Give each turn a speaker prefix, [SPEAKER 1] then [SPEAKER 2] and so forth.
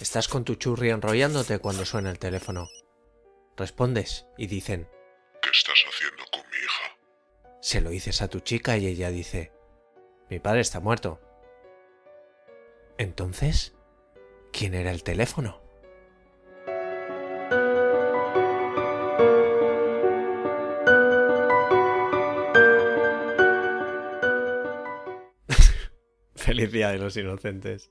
[SPEAKER 1] Estás con tu churri enrollándote cuando suena el teléfono. Respondes y dicen,
[SPEAKER 2] ¿Qué estás haciendo con mi hija?
[SPEAKER 1] se lo dices a tu chica y ella dice, mi padre está muerto. Entonces, ¿quién era el teléfono? Feliz Día de los Inocentes.